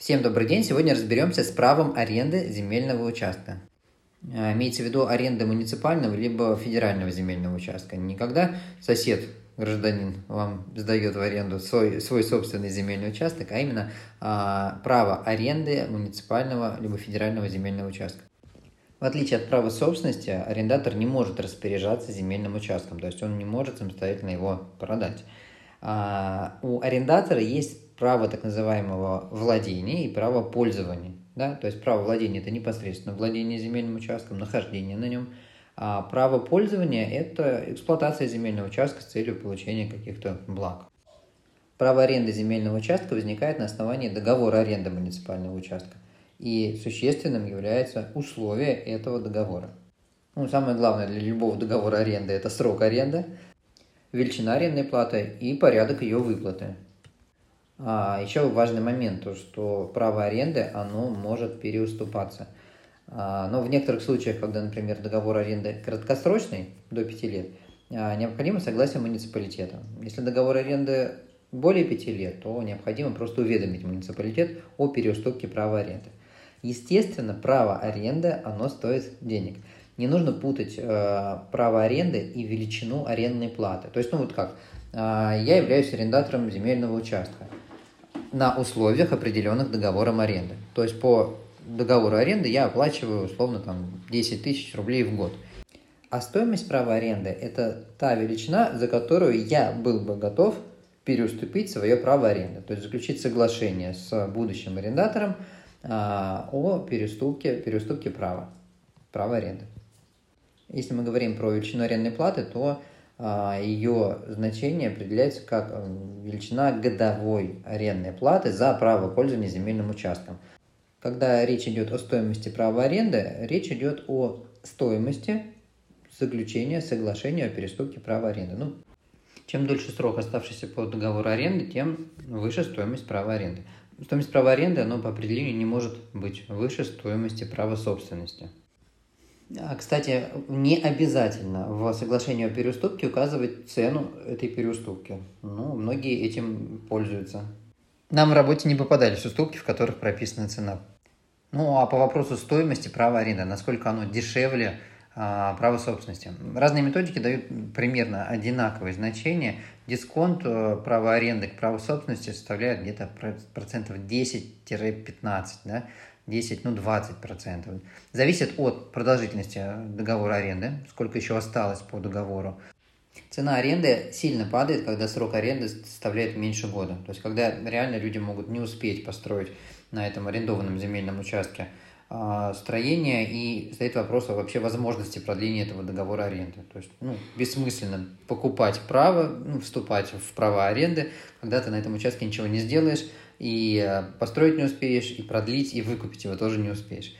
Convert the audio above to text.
Всем добрый день. Сегодня разберемся с правом аренды земельного участка. А, имеется в виду аренда муниципального либо федерального земельного участка. Никогда сосед, гражданин, вам сдает в аренду свой, свой собственный земельный участок, а именно а, право аренды муниципального либо федерального земельного участка. В отличие от права собственности, арендатор не может распоряжаться земельным участком, то есть он не может самостоятельно его продать. А, у арендатора есть право так называемого владения и право пользования. Да? То есть право владения – это непосредственно владение земельным участком, нахождение на нем. А право пользования – это эксплуатация земельного участка с целью получения каких-то благ. Право аренды земельного участка возникает на основании договора аренды муниципального участка. И существенным является условие этого договора. Ну, самое главное для любого договора аренды – это срок аренды, величина арендной платы и порядок ее выплаты. А, еще важный момент, то, что право аренды, оно может переуступаться. А, но в некоторых случаях, когда, например, договор аренды краткосрочный, до 5 лет, а, необходимо согласие муниципалитета. Если договор аренды более 5 лет, то необходимо просто уведомить муниципалитет о переуступке права аренды. Естественно, право аренды, оно стоит денег. Не нужно путать э, право аренды и величину арендной платы. То есть, ну вот как, э, я являюсь арендатором земельного участка на условиях, определенных договором аренды. То есть по договору аренды я оплачиваю условно там 10 тысяч рублей в год. А стоимость права аренды – это та величина, за которую я был бы готов переуступить свое право аренды. То есть заключить соглашение с будущим арендатором а, о переступке, переступке права, права аренды. Если мы говорим про величину арендной платы, то ее значение определяется как э, величина годовой арендной платы за право пользования земельным участком. Когда речь идет о стоимости права аренды, речь идет о стоимости заключения соглашения о переступке права аренды. Ну, чем дольше срок, оставшийся по договору аренды, тем выше стоимость права аренды. Стоимость права аренды, оно по определению не может быть выше стоимости права собственности. А, кстати, не обязательно в соглашении о переуступке указывать цену этой переуступки. Ну, многие этим пользуются. Нам в работе не попадались уступки, в которых прописана цена. Ну, а по вопросу стоимости права аренды, насколько оно дешевле а, права собственности. Разные методики дают примерно одинаковые значения. Дисконт э, права аренды к праву собственности составляет где-то процентов 10-15, да? 10, ну 20 процентов. Зависит от продолжительности договора аренды, сколько еще осталось по договору. Цена аренды сильно падает, когда срок аренды составляет меньше года. То есть, когда реально люди могут не успеть построить на этом арендованном земельном участке а, строение, и стоит вопрос о вообще возможности продления этого договора аренды. То есть, ну, бессмысленно покупать право, ну, вступать в права аренды, когда ты на этом участке ничего не сделаешь, и э, построить не успеешь, и продлить, и выкупить его тоже не успеешь.